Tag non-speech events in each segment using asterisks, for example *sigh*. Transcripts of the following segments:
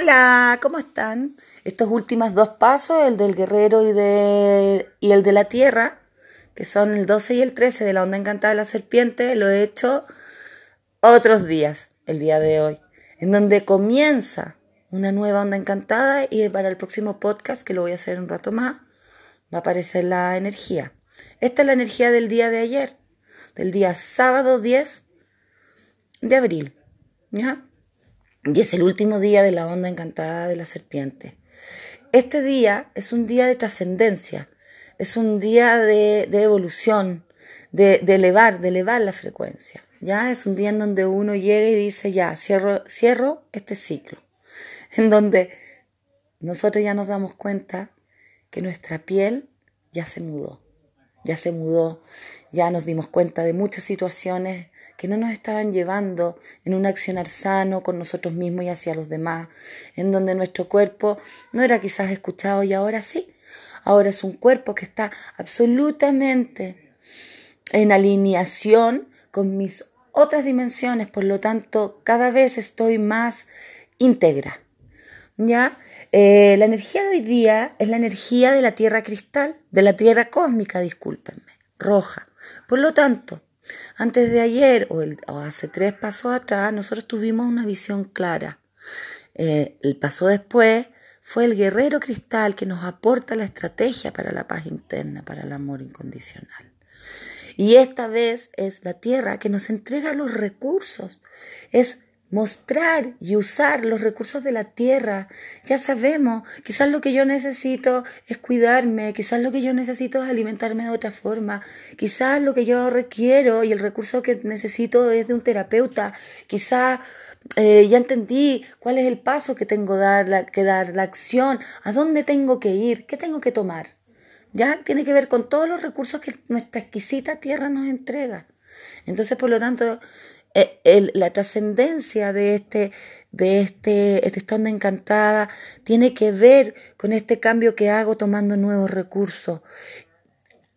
Hola, ¿cómo están? Estos últimos dos pasos, el del guerrero y, el de la tierra, que son el 12 y el 13 de la onda encantada de la serpiente, lo he hecho otros días, el día de hoy, en donde comienza una nueva onda encantada y para el próximo podcast, que lo voy a hacer un rato más, va a aparecer la energía. Esta es la energía del día de ayer, del día sábado 10 de abril. ¿ya? Y es el último día de la onda encantada de la serpiente. Este día es un día de trascendencia, es un día de, evolución, de, elevar, de elevar la frecuencia. Ya es un día en donde uno llega y dice, ya, cierro, cierro este ciclo. *laughs* En donde nosotros ya nos damos cuenta que nuestra piel ya se mudó, ya se mudó, ya nos dimos cuenta de muchas situaciones que no nos estaban llevando en un accionar sano con nosotros mismos y hacia los demás, en donde nuestro cuerpo no era quizás escuchado y ahora sí. Ahora es un cuerpo que está absolutamente en alineación con mis otras dimensiones, por lo tanto cada vez estoy más íntegra. ¿Ya? Eh, la energía de hoy día es la energía de la tierra cristal, de la tierra cósmica, discúlpenme, roja. Por lo tanto, antes de ayer o, hace tres pasos atrás, nosotros tuvimos una visión clara. Eh, el paso después fue el guerrero cristal que nos aporta la estrategia para la paz interna, para el amor incondicional. Y esta vez es la tierra que nos entrega los recursos. Es mostrar y usar los recursos de la tierra. Ya sabemos, quizás lo que yo necesito es cuidarme, quizás lo que yo necesito es alimentarme de otra forma, quizás lo que yo requiero y el recurso que necesito es de un terapeuta, quizás eh, ya entendí cuál es el paso que tengo dar, que dar, la acción, a dónde tengo que ir, qué tengo que tomar. Ya tiene que ver con todos los recursos que nuestra exquisita tierra nos entrega. Entonces, por lo tanto, eh, la trascendencia de este, de este, esta onda encantada tiene que ver con este cambio que hago tomando nuevos recursos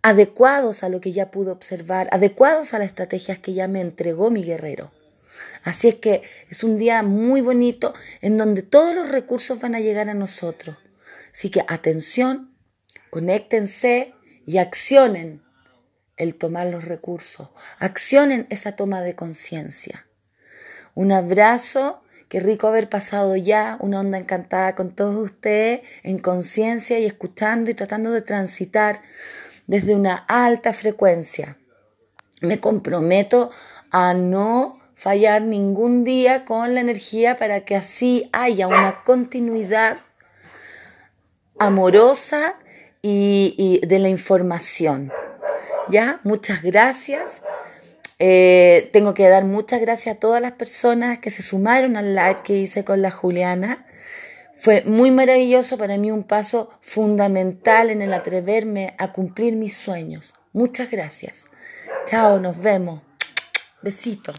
adecuados a lo que ya pude observar, adecuados a las estrategias que ya me entregó mi guerrero. Así es que es un día muy bonito en donde todos los recursos van a llegar a nosotros. Así que atención, conéctense y accionen el tomar los recursos. Accionen esa toma de conciencia. Un abrazo. Qué rico haber pasado ya una onda encantada con todos ustedes en conciencia y escuchando y tratando de transitar desde una alta frecuencia. Me comprometo a no fallar ningún día con la energía para que así haya una continuidad amorosa y, de la información. ¿Ya? Muchas gracias. Eh, tengo que dar muchas gracias a todas las personas que se sumaron al live que hice con la Juliana. Fue muy maravilloso para mí, un paso fundamental en el atreverme a cumplir mis sueños. Muchas gracias. Chao, nos vemos. Besito.